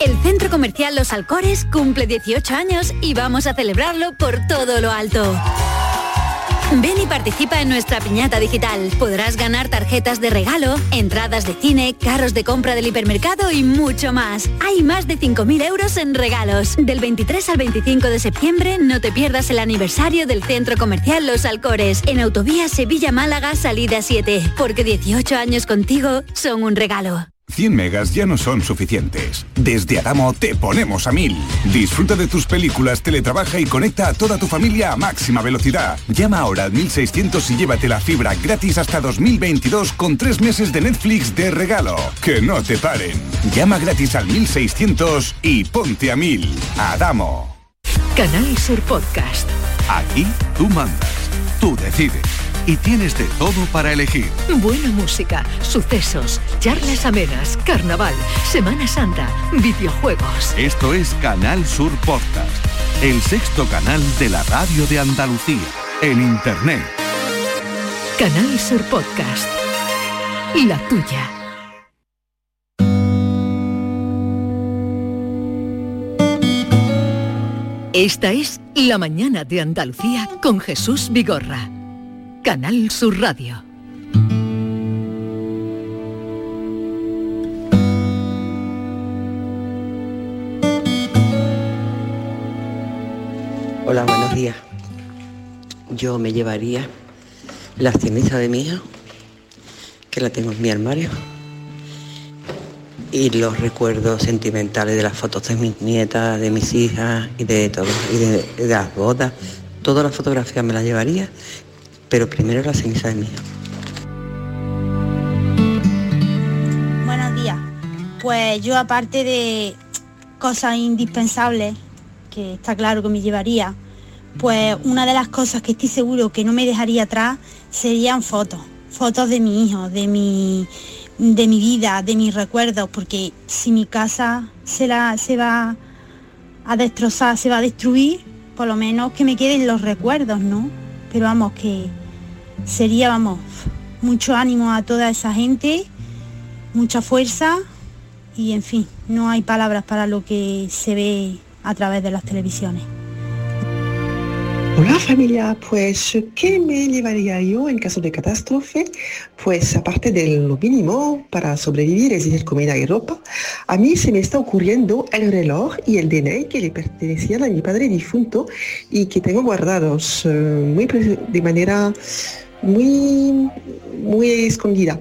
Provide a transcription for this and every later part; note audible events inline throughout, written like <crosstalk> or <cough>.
El Centro Comercial Los Alcores cumple 18 años y vamos a celebrarlo por todo lo alto. Ven y participa en nuestra piñata digital. Podrás ganar tarjetas de regalo, entradas de cine, carros de compra del hipermercado y mucho más. Hay más de 5.000 euros en regalos. Del 23 al 25 de septiembre no te pierdas el aniversario del Centro Comercial Los Alcores en Autovía Sevilla-Málaga Salida 7. Porque 18 años contigo son un regalo. 100 megas ya no son suficientes. Desde Adamo te ponemos a 1000. Disfruta de tus películas, teletrabaja y conecta a toda tu familia a máxima velocidad. Llama ahora al 1600 y llévate la fibra gratis hasta 2022 con tres meses de Netflix de regalo. Que no te paren. Llama gratis al 1600 y ponte a 1000. Adamo. Canal Sur Podcast. Aquí tú mandas, tú decides y tienes de todo para elegir. Buena música, sucesos, charlas amenas, carnaval, Semana Santa, videojuegos. Esto es Canal Sur Podcast, el sexto canal de la radio de Andalucía, en Internet. Canal Sur Podcast. La tuya. Esta es La mañana de Andalucía con Jesús Vigorra. Canal Sur Radio. Hola, buenos días. Yo me llevaría la ceniza de mi hija, que la tengo en mi armario, y los recuerdos sentimentales de las fotos de mis nietas, de mis hijas y de todo, y de, de las bodas. Todas las fotografías me las llevaría, pero primero la ceniza de mi hija. Buenos días. Pues yo aparte de cosas indispensables, que está claro que me llevaría, pues una de las cosas que estoy seguro que no me dejaría atrás serían fotos. Fotos de mi hijo, de mi, de mi vida, de mis recuerdos, porque si mi casa se, la, se va a destrozar, se va a destruir, por lo menos que me queden los recuerdos, ¿no? Pero vamos, que sería, vamos, mucho ánimo a toda esa gente, mucha fuerza y en fin, no hay palabras para lo que se ve a través de las televisiones. Hola familia, pues ¿qué me llevaría yo en caso de catástrofe? Pues aparte de lo mínimo para sobrevivir, es decir, comida y ropa, a mí se me está ocurriendo el reloj y el DNI que le pertenecían a mi padre difunto y que tengo guardados eh, muy de manera muy, muy escondida.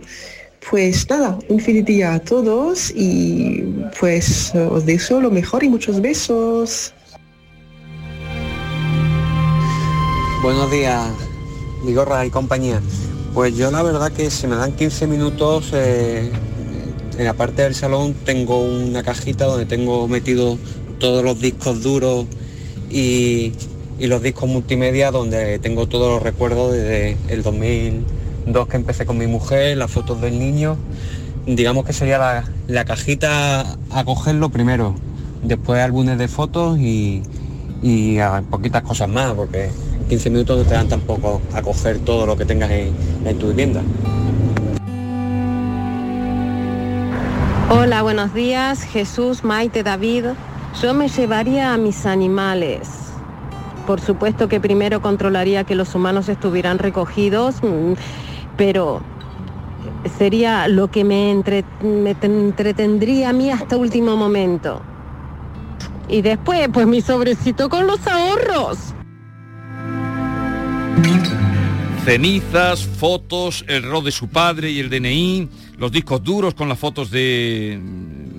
Pues nada, un feliz día a todos y pues os deseo lo mejor y muchos besos. Buenos días, Vigorra y compañía. Pues yo la verdad que si me dan 15 minutos, eh, en la parte del salón tengo una cajita donde tengo metido todos los discos duros y, y los discos multimedia donde tengo todos los recuerdos desde el 2002 que empecé con mi mujer, las fotos del niño. Digamos que sería la, la cajita a cogerlo primero, después álbumes de fotos y, y poquitas cosas más, porque en 15 minutos no te dan tampoco a coger todo lo que tengas en, en tu vivienda. Hola, buenos días, Jesús, Maite, David. Yo me llevaría a mis animales. Por supuesto que primero controlaría que los humanos estuvieran recogidos, mm, pero sería lo que me, entre- me te- entretendría a mí hasta último momento. Y después, pues mi sobrecito con los ahorros. Cenizas, fotos, el rol de su padre y el DNI, los discos duros con las fotos de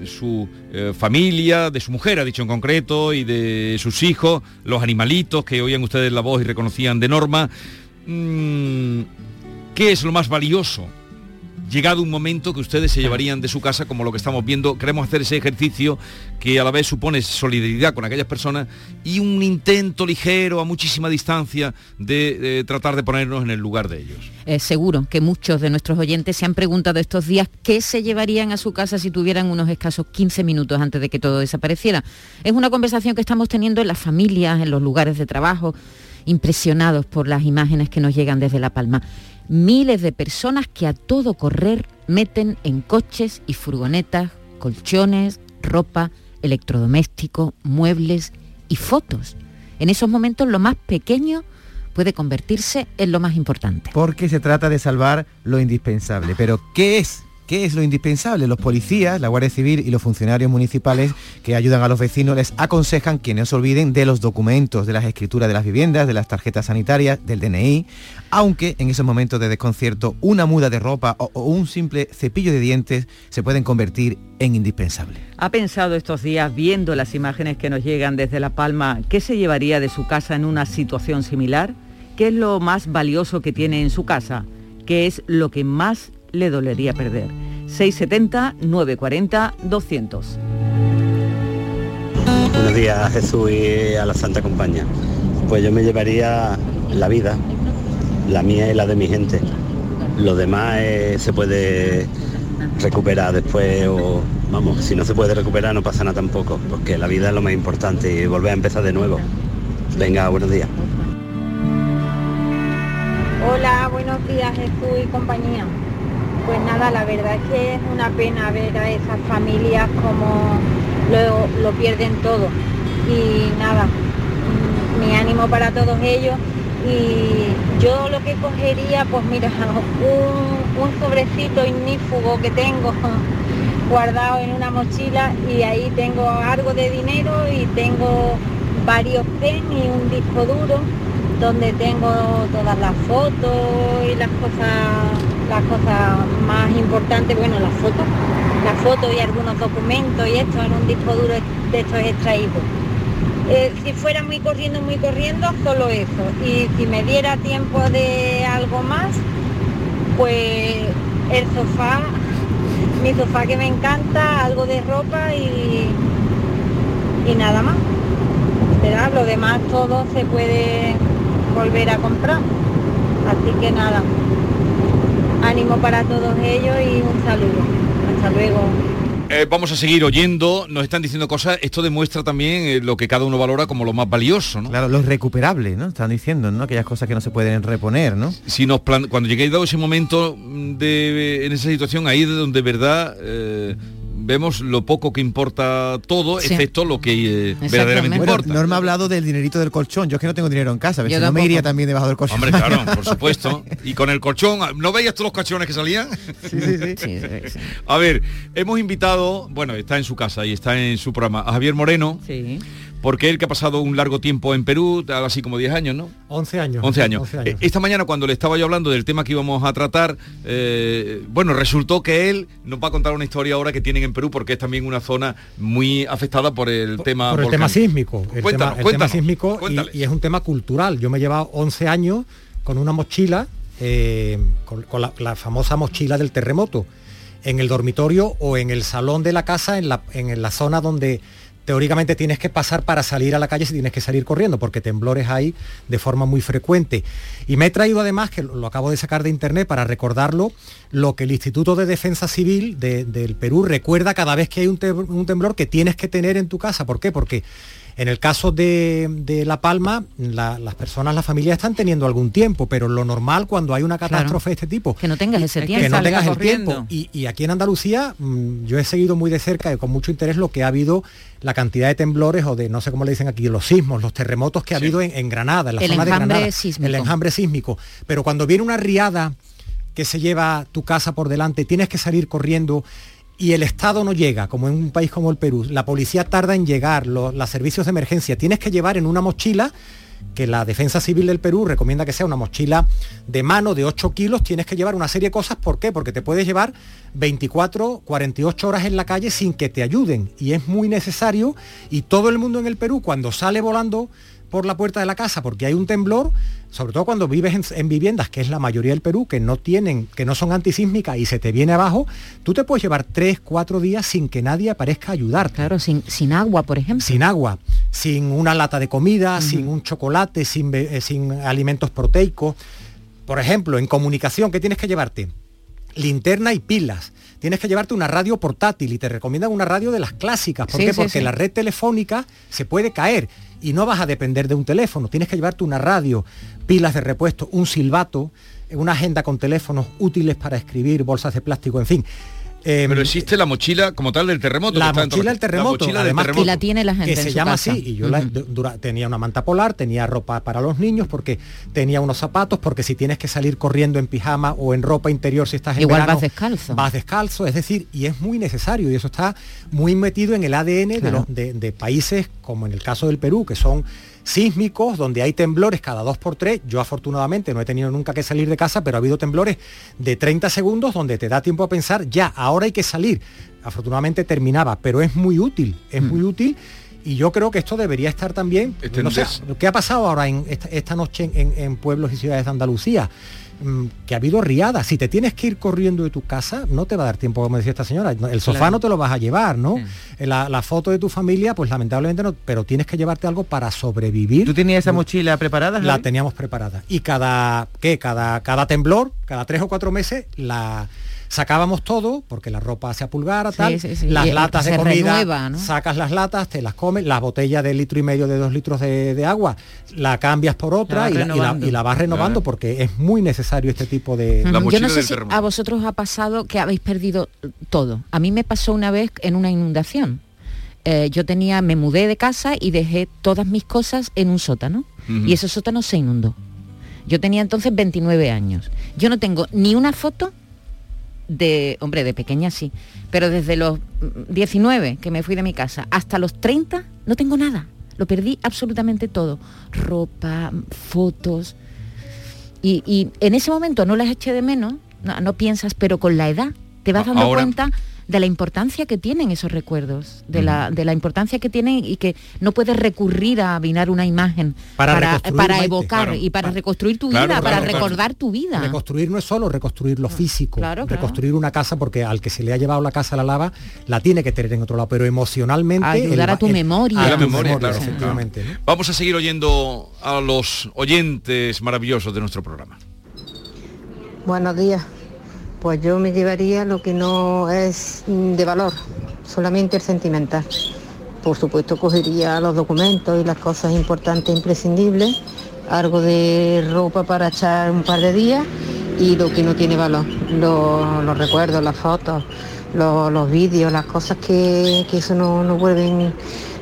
su eh, familia, de su mujer, ha dicho en concreto, y de sus hijos, los animalitos que oían ustedes la voz y reconocían de norma. Mm, ¿Qué es lo más valioso llegado un momento que ustedes se llevarían de su casa, como lo que estamos viendo, queremos hacer ese ejercicio que a la vez supone solidaridad con aquellas personas y un intento ligero, a muchísima distancia, de, tratar de ponernos en el lugar de ellos. Eh, seguro que muchos de nuestros oyentes se han preguntado estos días qué se llevarían a su casa si tuvieran unos escasos 15 minutos antes de que todo desapareciera. Es una conversación que estamos teniendo en las familias, en los lugares de trabajo, impresionados por las imágenes que nos llegan desde La Palma miles de personas que a todo correr meten en coches y furgonetas colchones, ropa, electrodoméstico, muebles y fotos. En esos momentos lo más pequeño puede convertirse en lo más importante. Porque se trata de salvar lo indispensable. Pero ¿qué es ¿Qué es lo indispensable? Los policías, la Guardia Civil y los funcionarios municipales que ayudan a los vecinos les aconsejan que no se olviden de los documentos, de las escrituras de las viviendas, de las tarjetas sanitarias, del DNI, aunque en esos momentos de desconcierto una muda de ropa o, un simple cepillo de dientes se pueden convertir en indispensable. ¿Ha pensado estos días, viendo las imágenes que nos llegan desde La Palma, qué se llevaría de su casa en una situación similar? ¿Qué es lo más valioso que tiene en su casa? ¿Qué es lo que más le dolería perder. 670-940-200. Buenos días Jesús y a la Santa Compañía. Pues yo me llevaría la vida, la mía y la de mi gente. Lo demás eh, se puede recuperar después o vamos, si no se puede recuperar no pasa nada tampoco, porque la vida es lo más importante y volver a empezar de nuevo. Venga, buenos días. Hola, buenos días Jesús y compañía. Pues nada, la verdad es que es una pena ver a esas familias como lo, pierden todo. Y nada, mm, mi ánimo para todos ellos. Y yo lo que cogería, pues mira, <laughs> un, un sobrecito ignífugo que tengo <laughs> guardado en una mochila y ahí tengo algo de dinero y tengo varios pen y un disco duro donde tengo todas las fotos y las cosas las cosas más importantes, bueno, las fotos, las fotos y algunos documentos y esto en un disco duro de estos extraídos. Eh, si fuera muy corriendo, muy corriendo, solo eso. Y si me diera tiempo de algo más, pues el sofá, mi sofá que me encanta, algo de ropa y, y nada más. ¿Verdad? Lo demás todo se puede volver a comprar. Así que nada, Ánimo para todos ellos y un saludo. Hasta luego. Eh, vamos a seguir oyendo, nos están diciendo cosas, esto demuestra también eh, lo que cada uno valora como lo más valioso, ¿no? Claro, lo recuperable, ¿no? Están diciendo, ¿no? Aquellas cosas que no se pueden reponer, ¿no? Si nos cuando lleguéis dado ese momento de, en esa situación, ahí de donde verdad eh, vemos lo poco que importa todo, excepto lo que eh, verdaderamente importa. Norma ha hablado del dinerito del colchón. Yo es que no tengo dinero en casa, a ver si no me iría también debajo del colchón. Hombre, claro, por <laughs> supuesto. Y con el colchón, ¿no veías todos los colchones que salían? Sí, sí, sí. a ver, hemos invitado, bueno, está en su casa y está en su programa, a Javier Moreno. Sí porque él que ha pasado un largo tiempo en Perú, así como 10 años, ¿no? 11 años. 11 años. Eh, esta mañana cuando le estaba yo hablando del tema que íbamos a tratar, eh, bueno, resultó que él nos va a contar una historia ahora que tienen en Perú, porque es también una zona muy afectada por el tema... Por el tema sísmico. El, tema, sísmico y, es un tema cultural. Yo me he llevado 11 años con una mochila, eh, con, la, famosa mochila del terremoto, en el dormitorio o en el salón de la casa, en la, en la zona donde teóricamente tienes que pasar para salir a la calle si tienes que salir corriendo, porque temblores hay de forma muy frecuente. Y me he traído además, que lo acabo de sacar de internet para recordarlo, lo que el Instituto de Defensa Civil del Perú recuerda cada vez que hay un, temblor que tienes que tener en tu casa. ¿Por qué? Porque en el caso de, La Palma, las personas, las familias están teniendo algún tiempo, pero lo normal cuando hay una catástrofe de este tipo... Que no tengas ese tiempo. Que no tengas el tiempo. Y, aquí en Andalucía, mm, yo he seguido muy de cerca y con mucho interés lo que ha habido, la cantidad de temblores o de, no sé cómo le dicen aquí, los sismos, los terremotos que ha habido en, Granada, en la zona de Granada. Sísmico. El enjambre sísmico. Pero cuando viene una riada que se lleva tu casa por delante, tienes que salir corriendo y el Estado no llega, como en un país como el Perú, la policía tarda en llegar, los, servicios de emergencia, tienes que llevar en una mochila que la Defensa Civil del Perú recomienda que sea una mochila de mano de 8 kilos, tienes que llevar una serie de cosas. ¿Por qué? Porque te puedes llevar 24, 48 horas en la calle sin que te ayuden. Y es muy necesario. Y todo el mundo en el Perú, cuando sale volando por la puerta de la casa porque hay un temblor, sobre todo cuando vives en, viviendas, que es la mayoría del Perú, que no tienen, que no son antisísmicas y se te viene abajo, tú te puedes llevar tres, cuatro días sin que nadie aparezca a ayudarte. Claro, sin, sin agua, por ejemplo. Sin agua, sin una lata de comida, sin un chocolate, sin, eh, sin alimentos proteicos. Por ejemplo, en comunicación, ¿qué tienes que llevarte? Linterna y pilas tienes que llevarte una radio portátil y te recomiendan una radio de las clásicas. ¿Por qué? Porque la red telefónica se puede caer y no vas a depender de un teléfono. Tienes que llevarte una radio, pilas de repuesto, un silbato, una agenda con teléfonos útiles para escribir, bolsas de plástico, en fin. Em, Pero existe la mochila como tal del terremoto. La mochila del terremoto, además que la tiene la gente. Que se llama así. Y yo tenía una manta polar, tenía ropa para los niños, porque tenía unos zapatos, porque si tienes que salir corriendo en pijama o en ropa interior, si estás en Igual vas descalzo. Vas descalzo, es decir, y es muy necesario, y eso está muy metido en el ADN de, los, de países como en el caso del Perú, que son sísmicos, donde hay temblores cada dos por tres. Yo afortunadamente no he tenido nunca que salir de casa, pero ha habido temblores de 30 segundos donde te da tiempo a pensar, ya, ahora hay que salir. Afortunadamente terminaba, pero es muy útil, es muy mm. útil. Y yo creo que esto debería estar también, este no sé, ¿qué ha pasado ahora en esta, noche en pueblos y ciudades de Andalucía? Mm, que ha habido riadas. Si te tienes que ir corriendo de tu casa, no te va a dar tiempo, como decía esta señora. El sofá no te lo vas a llevar, ¿no? La, foto de tu familia, pues lamentablemente no, pero tienes que llevarte algo para sobrevivir. ¿Tú tenías esa mochila preparada? La teníamos preparada. Y cada, ¿qué? Cada, cada temblor, cada tres o cuatro meses, la sacábamos todo, porque la ropa se apulgara, tal, las latas de comida, sacas las latas, te las comes, las botellas de litro y medio de dos litros de, agua, la cambias por otra y la, vas renovando porque es muy necesario este tipo de... Yo no sé si a vosotros ha pasado que habéis perdido todo. A mí me pasó una vez en una inundación. Eh, yo tenía, me mudé de casa y dejé todas mis cosas en un sótano. Y ese sótano se inundó. Yo tenía entonces 29 años. Yo no tengo ni una foto de, hombre, de pequeña sí, pero desde los 19 que me fui de mi casa hasta los 30 no tengo nada. Lo perdí absolutamente todo. Ropa, fotos. Y, en ese momento no las eché de menos, no, piensas, pero con la edad te vas dando cuenta de la importancia que tienen esos recuerdos, de, la, de la importancia que tienen y que no puedes recurrir a avinar una imagen para, para, evocar y para reconstruir tu vida, para recordar tu vida. Reconstruir no es solo reconstruir lo físico, reconstruir una casa porque al que se le ha llevado la casa a la lava la tiene que tener en otro lado, pero emocionalmente... Ayudar a tu memoria. A la memoria, efectivamente. Vamos a seguir oyendo a los oyentes maravillosos de nuestro programa. Buenos días. Pues yo me llevaría lo que no es de valor, solamente el sentimental. Por supuesto cogería los documentos y las cosas importantes, imprescindibles, algo de ropa para echar un par de días y lo que no tiene valor, los, recuerdos, las fotos, los, vídeos, las cosas que, eso no, no vuelven,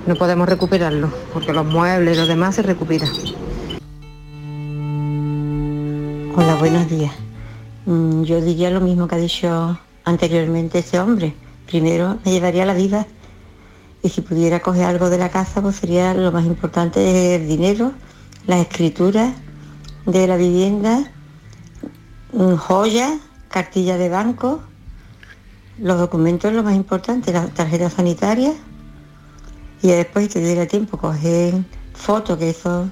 no podemos recuperarlo, porque los muebles y lo demás se recuperan. Hola, buenos días. Mm, yo diría lo mismo que ha dicho anteriormente ese hombre. Primero me llevaría la vida y si pudiera coger algo de la casa, pues sería lo más importante el dinero, las escrituras de la vivienda, mm, joyas, cartilla de banco, los documentos lo más importante, la tarjeta sanitaria y después si te diera tiempo coger fotos, que eso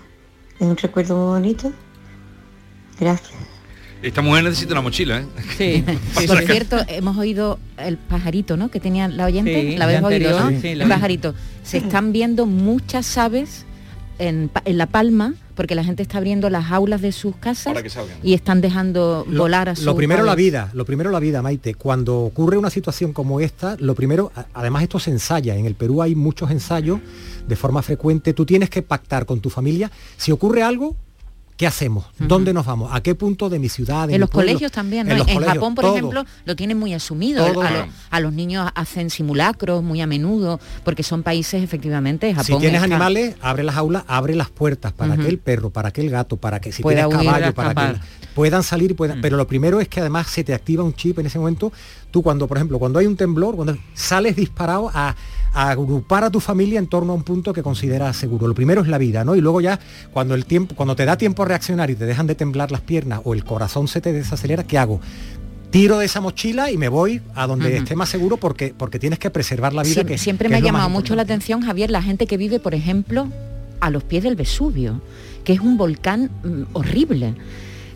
es un recuerdo muy bonito. Gracias. Esta mujer necesita una mochila, ¿eh? Sí. <laughs> Por cierto, hemos oído el pajarito, ¿no? Que tenía la oyente, la habéis oído, ¿no? el pajarito. Se están viendo muchas aves en, La Palma, porque la gente está abriendo las aulas de sus casas y están dejando volar a sus Lo primero la vida, lo primero la vida, Maite. Cuando ocurre una situación como esta, lo primero, además esto se ensaya. En el Perú hay muchos ensayos de forma frecuente. Tú tienes que pactar con tu familia. Si ocurre algo, ¿Qué hacemos? ¿Dónde nos vamos? ¿A qué punto de mi ciudad? en los colegios también, En, Japón, por ejemplo, lo tienen muy asumido. A, los niños hacen simulacros muy a menudo, porque son países, efectivamente, Japón. Si tienes animales, abre las aulas, abre las puertas para que el perro, para que el gato, para que si tienes caballo, para que puedan salir, puedan, mm. pero lo primero es que además se te activa un chip en ese momento. Tú cuando, por ejemplo, cuando hay un temblor, cuando sales disparado a agrupar a tu familia en torno a un punto que consideras seguro. Lo primero es la vida, ¿no? Y luego ya cuando el tiempo, cuando te da tiempo a reaccionar y te dejan de temblar las piernas o el corazón se te desacelera, ¿qué hago? tiro de esa mochila y me voy a donde esté más seguro porque, porque tienes que preservar la vida. que, siempre me ha llamado mucho la atención, Javier, la gente que vive, por ejemplo, a los pies del Vesubio, que es un volcán mm, horrible.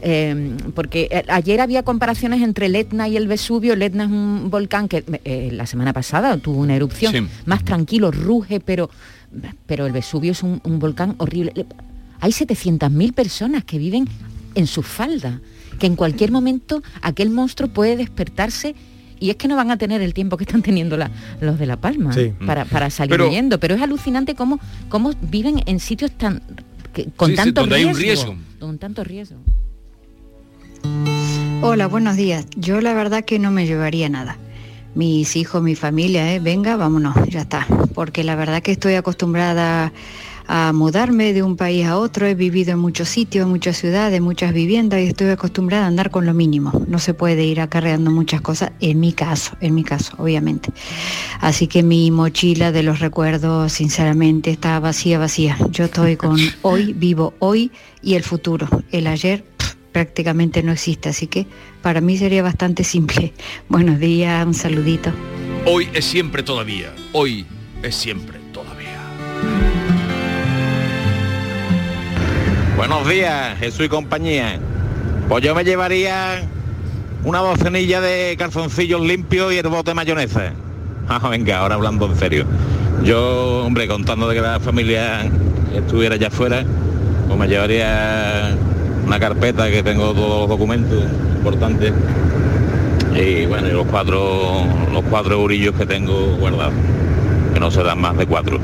Em, porque eh, ayer había comparaciones entre el Etna y el Vesubio. El Etna es un volcán que eh, la semana pasada tuvo una erupción más tranquilo, ruge, pero, pero el Vesubio es un, volcán horrible. Hay 700.000 personas que viven en su falda, que en cualquier momento aquel monstruo puede despertarse y es que no van a tener el tiempo que están teniendo los de La Palma para, salir huyendo. Pero es alucinante cómo, cómo viven en sitios tan con tanto riesgo, Con tanto riesgo. Hola, buenos días. Yo la verdad que no me llevaría nada. Mis hijos, mi familia, ¿eh? venga, vámonos, ya está. Porque la verdad que estoy acostumbrada a mudarme de un país a otro, he vivido en muchos sitios, en muchas ciudades, muchas viviendas y estoy acostumbrada a andar con lo mínimo. No se puede ir acarreando muchas cosas, en mi caso, en mi caso, obviamente. Así que mi mochila de los recuerdos, sinceramente, está vacía, vacía. Yo estoy con <laughs> hoy, vivo hoy y el futuro. El ayer prácticamente no existe, así que para mí sería bastante simple. <laughs> Buenos días, un saludito. Hoy es siempre todavía, hoy es siempre todavía. Buenos días, Jesús y compañía. Pues yo me llevaría una docenilla de calzoncillos limpios y el bote de mayonesa. <laughs> Ah, venga, ahora hablando en serio. Yo, hombre, contando de que la familia estuviera allá afuera, pues me llevaría una carpeta que tengo todos los documentos importantes y bueno, y los cuatro los cuatro eurillos que tengo guardados, que no se dan más de cuatro.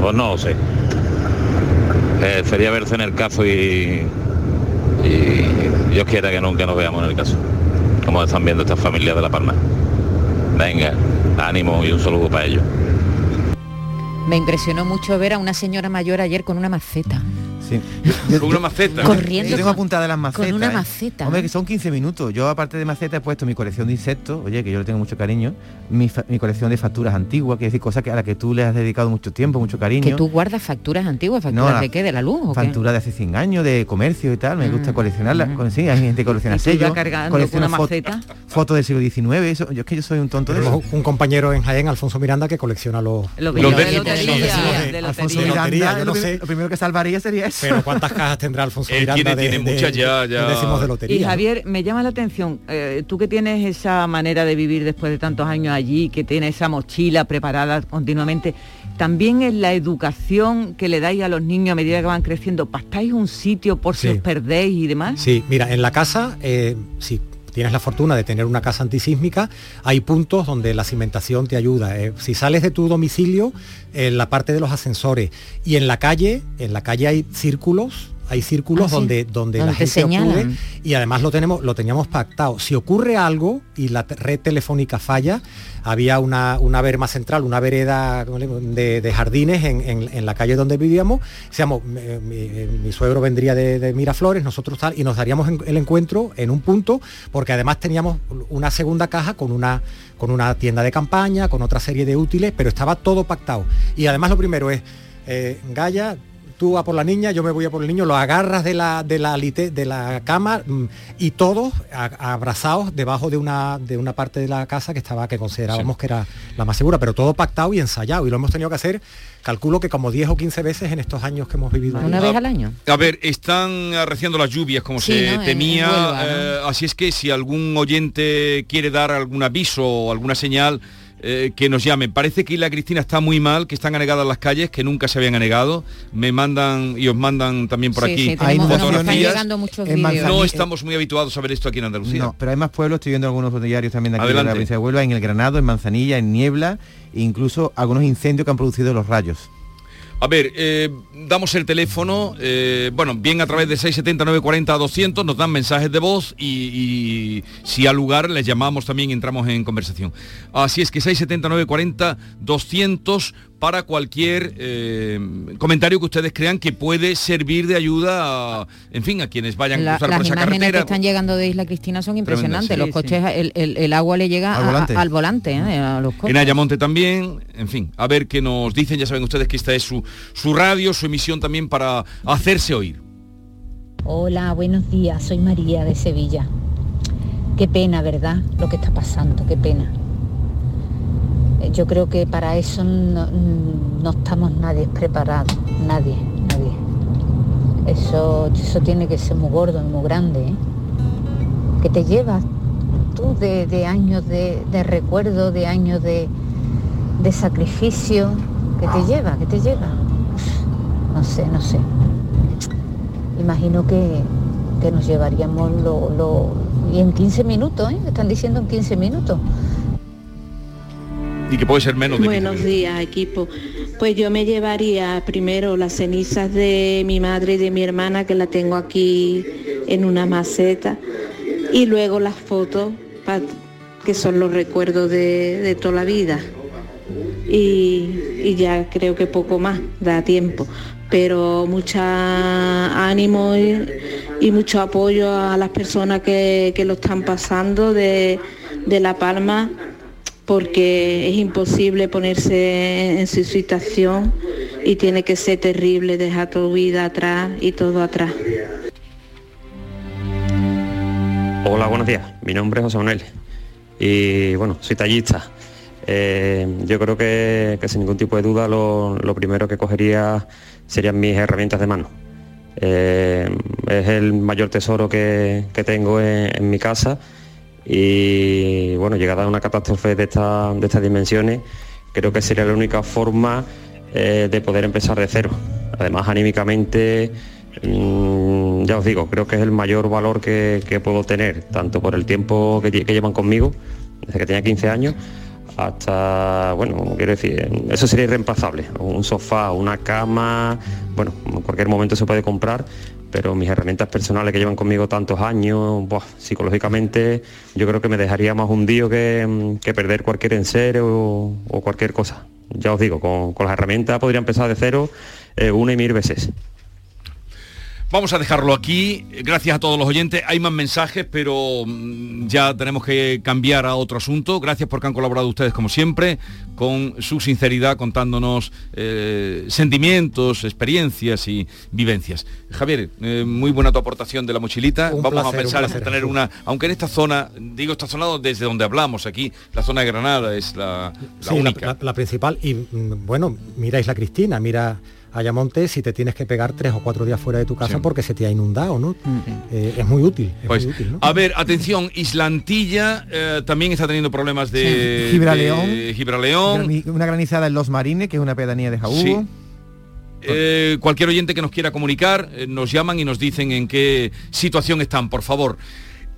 Pues no lo sé. Eh, sería verse en el caso y, y Dios quiera que nunca nos veamos en el caso, como están viendo estas familias de La Palma. Venga, ánimo y un saludo para ellos. Me impresionó mucho ver a una señora mayor ayer con una maceta. Sí. con una maceta. Corriendo. Yo tengo apuntada las macetas. Con una ¿eh? maceta. Hombre, que son 15 minutos. Yo, aparte de maceta, he puesto mi colección de insectos, oye, que yo le tengo mucho cariño, mi, colección de facturas antiguas, que es decir, cosas que, a las que tú le has dedicado mucho tiempo, mucho cariño. ¿Que tú guardas facturas antiguas? ¿Facturas de qué? ¿De la luz? Facturas de hace 100 años, de comercio y tal. Me gusta mm, coleccionarlas. Mm. Sí, hay gente que colecciona sellos. Colecciona una maceta? Fotos del siglo XIX. Eso, yo es que yo soy un tonto de eso. Un compañero en Jaén, Alfonso Miranda, que colecciona los... Los, los de, Alfonso Miranda, lo primero que salvaría sería eso. Pero ¿cuántas cajas tendrá Alfonso Miranda tiene, muchas ya, de lotería. Y Javier, me llama la atención, eh, tú que tienes esa manera de vivir después de tantos años allí, que tienes esa mochila preparada continuamente, también es la educación que le dais a los niños a medida que van creciendo. ¿Pastáis un sitio por si os perdéis y demás? Sí, mira, en la casa, eh, sí, tienes la fortuna de tener una casa antisísmica, hay puntos donde la cimentación te ayuda. Eh, si sales de tu domicilio, en la parte de los ascensores y en la calle, en la calle hay círculos hay círculos ah, donde, donde, la gente acude y además lo tenemos, lo teníamos pactado. Si ocurre algo y la red telefónica falla, había una, una verma central, una vereda de, jardines en, la calle donde vivíamos. Decíamos, mi, suegro vendría de, Miraflores, nosotros tal, y nos daríamos el encuentro en un punto, porque además teníamos una segunda caja con una, con una tienda de campaña, con otra serie de útiles, pero estaba todo pactado. Y además lo primero es, eh, Gaya, tú vas por la niña, yo me voy a por el niño, lo agarras de la, de la, de la cama mm, y todos abrazados debajo de una, de una parte de la casa que estaba, que considerábamos que era la más segura, pero todo pactado y ensayado. Y lo hemos tenido que hacer, calculo que como 10 o 15 veces en estos años que hemos vivido. Una vez al año. A ver, están arreciando las lluvias como se temía, eh, así es que si algún oyente quiere dar algún aviso o alguna señal, eh, que nos llamen. Parece que Isla Cristina está muy mal, que están anegadas las calles, que nunca se habían anegado. Me mandan y os mandan también por aquí hay fotografías. no estamos muy habituados a ver esto aquí en Andalucía. No, pero hay más pueblos, estoy viendo algunos diarios también de aquí de la provincia de Huelva, en el Granado, en Manzanilla, en Niebla, e incluso algunos incendios que han producido los rayos. A ver, eh, damos el teléfono, eh, bueno, bien a través de 670-940-200, nos dan mensajes de voz y, si al lugar les llamamos también y entramos en conversación. Así es que 670-940-200 para cualquier eh, comentario que ustedes crean que puede servir de ayuda, a, en fin, a quienes vayan a cruzar por esa carretera. Las imágenes que están llegando de Isla Cristina son impresionantes. los coches, el, agua le llega al volante, a, los coches. En Ayamonte también, en fin, a ver qué nos dicen. Ya saben ustedes que esta es su, su radio, su emisión también para hacerse oír. Hola, buenos días. Soy María de Sevilla. Qué pena, ¿verdad? Lo que está pasando, qué pena yo creo que para eso no, estamos nadie preparados, nadie, nadie. Eso, eso tiene que ser muy gordo, muy grande, ¿eh? que te llevas tú de, años de, recuerdo, de años de, sacrificio, que te lleva, que te lleva. No sé, no sé. Imagino que, nos llevaríamos lo, Y en 15 minutos, ¿eh? Están diciendo en 15 minutos y que puede ser menos Buenos días, equipo. Pues yo me llevaría primero las cenizas de mi madre y de mi hermana, que la tengo aquí en una maceta, y luego las fotos, que son los recuerdos de, toda la vida. Y, ya creo que poco más, da tiempo. Pero mucha ánimo y, mucho apoyo a las personas que, lo están pasando de, de La Palma porque es imposible ponerse en su situación y tiene que ser terrible dejar tu vida atrás y todo atrás. Hola, buenos días. Mi nombre es José Manuel y bueno, soy tallista. Eh, yo creo que, sin ningún tipo de duda lo, primero que cogería serían mis herramientas de mano. Eh, es el mayor tesoro que, tengo en mi casa y bueno, llegada a una catástrofe de, esta, de estas dimensiones, creo que sería la única forma eh, de poder empezar de cero. Además, anímicamente, mm, ya os digo, creo que es el mayor valor que, puedo tener, tanto por el tiempo que, llevan conmigo, desde que tenía 15 años, hasta, bueno, quiero decir, eso sería irreemplazable. Un sofá, una cama, bueno, en cualquier momento se puede comprar, pero mis herramientas personales que llevan conmigo tantos años, psicológicamente yo creo que me dejaría más hundido que, que perder cualquier enser o, o, cualquier cosa. Ya os digo, con, las herramientas podría empezar de cero eh, una y mil veces. Vamos a dejarlo aquí. Gracias a todos los oyentes. Hay más mensajes, pero mm, ya tenemos que cambiar a otro asunto. Gracias porque han colaborado ustedes como siempre, con su sinceridad, contándonos eh, sentimientos, experiencias y vivencias. Javier, eh, muy buena tu aportación de la mochilita. Vamos a pensar en tener una, aunque en esta zona, digo esta zona desde donde hablamos, aquí, la zona de Granada es la, única. La, principal. Y mm, bueno, mira Isla Cristina, mira Ayamonte si te tienes que pegar tres o cuatro días fuera de tu casa porque se te ha inundado, ¿no? Eh, es muy útil. Pues, a ver, atención, Islantilla eh, también está teniendo problemas de, Gibraleón. Una granizada en Los Marines, que es una pedanía de Jabugo. Eh, cualquier oyente que nos quiera comunicar, nos llaman y nos dicen en qué situación están, por favor.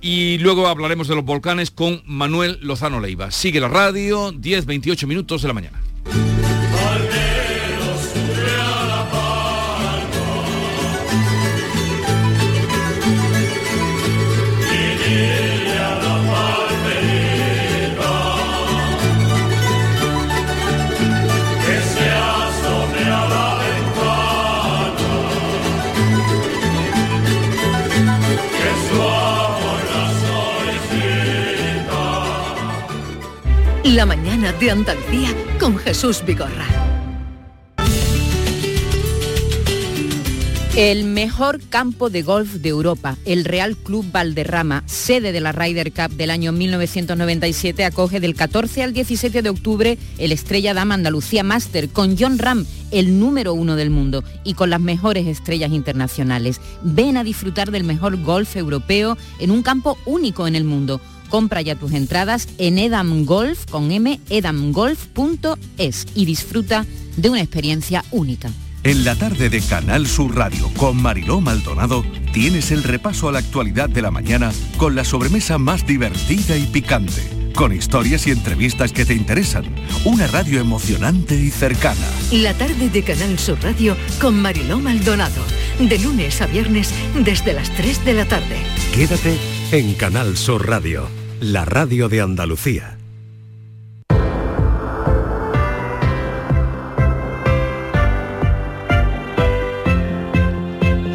Y luego hablaremos de los volcanes con Manuel Lozano Leiva. Sigue la radio, 10-28 minutos de la mañana. La mañana de Andalucía con Jesús Vigorra. El mejor campo de golf de Europa, el Real Club Valderrama, sede de la Ryder Cup del año 1997, acoge del 14 al 17 de octubre el Estrella Dama Andalucía Master con John Ram, el número uno del mundo, y con las mejores estrellas internacionales. Ven a disfrutar del mejor golf europeo en un campo único en el mundo Compra ya tus entradas en edamgolf con m edamgolf.es y disfruta de una experiencia única. En la tarde de Canal Sur Radio con Mariló Maldonado tienes el repaso a la actualidad de la mañana con la sobremesa más divertida y picante con historias y entrevistas que te interesan. Una radio emocionante y cercana. La tarde de Canal Sur Radio con Mariló Maldonado. De lunes a viernes desde las 3 de la tarde. Quédate en Canal Sur Radio, la radio de Andalucía.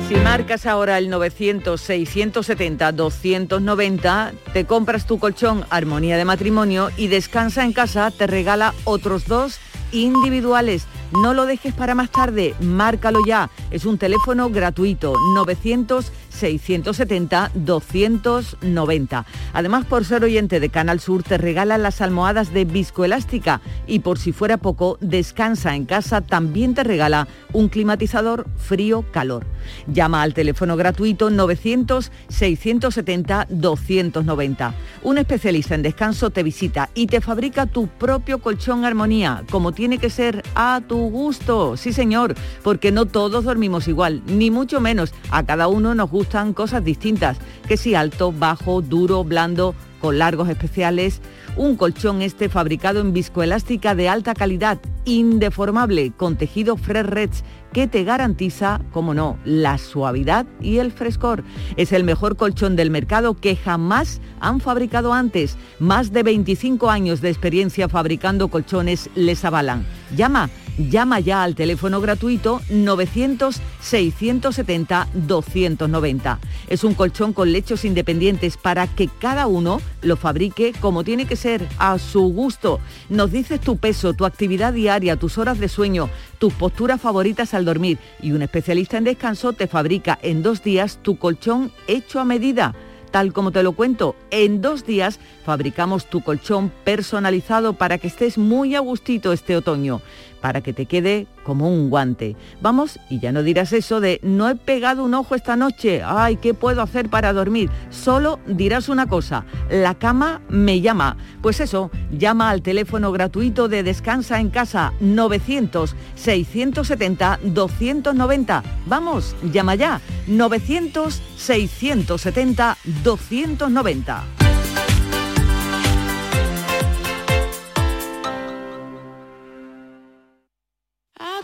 Si marcas ahora el 900-670-290, te compras tu colchón Armonía de Matrimonio y Descansa en Casa te regala otros dos individuales. No lo dejes para más tarde, márcalo ya. Es un teléfono gratuito, 900-670-290. Además, por ser oyente de Canal Sur, te regalan las almohadas de viscoelástica y por si fuera poco, Descansa en casa también te regala un climatizador frío-calor. Llama al teléfono gratuito 900-670-290. Un especialista en descanso te visita y te fabrica tu propio colchón armonía, como tiene que ser a tu gusto. Sí, señor, porque no todos dormimos igual, ni mucho menos. A cada uno nos gustan cosas distintas, que si alto, bajo, duro, blando, con largos especiales. Un colchón este fabricado en viscoelástica de alta calidad, indeformable, con tejido Fresh Reds que te garantiza, como no, la suavidad y el frescor. Es el mejor colchón del mercado que jamás han fabricado antes. Más de 25 años de experiencia fabricando colchones les avalan. Llama Llama ya al teléfono gratuito 900-670-290. Es un colchón con lechos independientes para que cada uno lo fabrique como tiene que ser, a su gusto. Nos dices tu peso, tu actividad diaria, tus horas de sueño, tus posturas favoritas al dormir y un especialista en descanso te fabrica en dos días tu colchón hecho a medida tal como te lo cuento. En dos días fabricamos tu colchón personalizado para que estés muy a gustito este otoño para que te quede como un guante. Vamos, y ya no dirás eso de no he pegado un ojo esta noche, ay, ¿qué puedo hacer para dormir? Solo dirás una cosa, la cama me llama. Pues eso, llama al teléfono gratuito de Descansa en Casa 900-670-290. Vamos, llama ya, 900-670-290.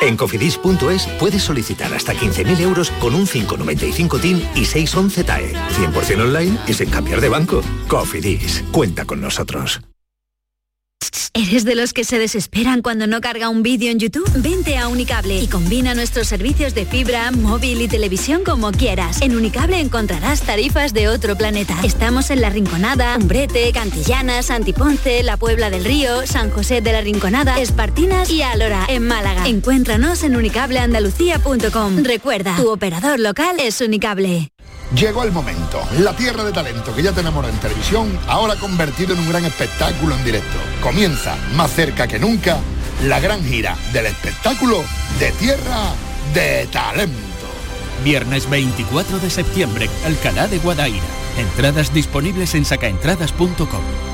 En cofidis.es puedes solicitar hasta 15.000 euros con un 595 TIN y 611 TAE. 100% online y sin cambiar de banco. Cofidis, cuenta con nosotros. ¿Eres de los que se desesperan cuando no carga un vídeo en YouTube? Vente a Unicable y combina nuestros servicios de fibra, móvil y televisión como quieras. En Unicable encontrarás tarifas de otro planeta. Estamos en La Rinconada, Umbrete, Cantillana, Santiponce, La Puebla del Río, San José de la Rinconada, Espartinas y Alora, en Málaga. Encuéntranos en unicableandalucía.com. Recuerda, tu operador local es Unicable. Llegó el momento, la tierra de talento que ya tenemos en televisión, ahora convertido en un gran espectáculo en directo. Comienza, más cerca que nunca, la gran gira del espectáculo de Tierra de Talento. Viernes 24 de septiembre, Alcalá de Guadaira. Entradas disponibles en sacaentradas.com.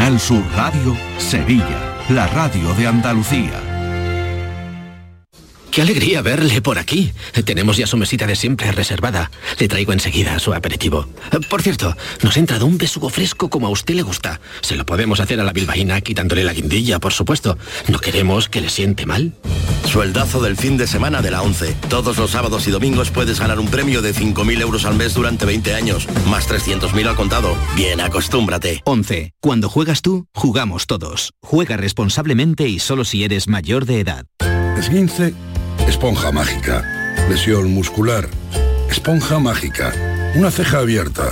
Canal Sur Radio, Sevilla, la radio de Andalucía. Qué alegría verle por aquí. Tenemos ya su mesita de siempre reservada. Le traigo enseguida su aperitivo. Por cierto, nos ha entrado un besugo fresco como a usted le gusta. Se lo podemos hacer a la bilbaína quitándole la guindilla, por supuesto. No queremos que le siente mal. Sueldazo del fin de semana de la 11. Todos los sábados y domingos puedes ganar un premio de 5.000 euros al mes durante 20 años, más 300.000 al contado. Bien, acostúmbrate. 11. Cuando juegas tú, jugamos todos. Juega responsablemente y solo si eres mayor de edad. Esguince Esponja mágica. Lesión muscular. Esponja mágica. Una ceja abierta.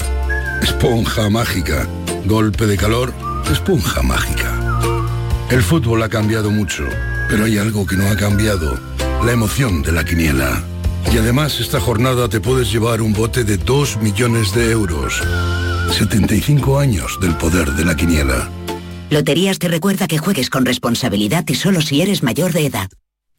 Esponja mágica. Golpe de calor. Esponja mágica. El fútbol ha cambiado mucho, pero hay algo que no ha cambiado. La emoción de la quiniela. Y además esta jornada te puedes llevar un bote de 2 millones de euros. 75 años del poder de la quiniela. Loterías te recuerda que juegues con responsabilidad y solo si eres mayor de edad.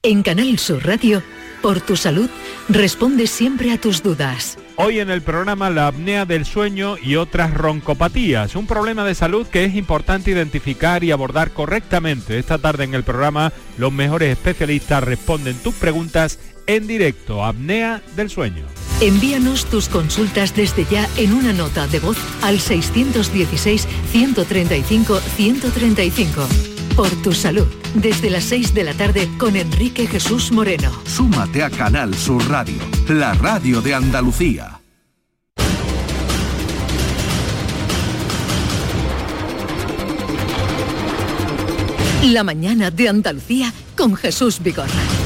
En Canal Sur Radio, por tu salud, responde siempre a tus dudas. Hoy en el programa la apnea del sueño y otras roncopatías, un problema de salud que es importante identificar y abordar correctamente. Esta tarde en el programa los mejores especialistas responden tus preguntas en directo, apnea del sueño. Envíanos tus consultas desde ya en una nota de voz al 616 135 135 por tu salud. Desde las 6 de la tarde con Enrique Jesús Moreno. Súmate a Canal Sur Radio, la radio de Andalucía. La mañana de Andalucía con Jesús Vigorra.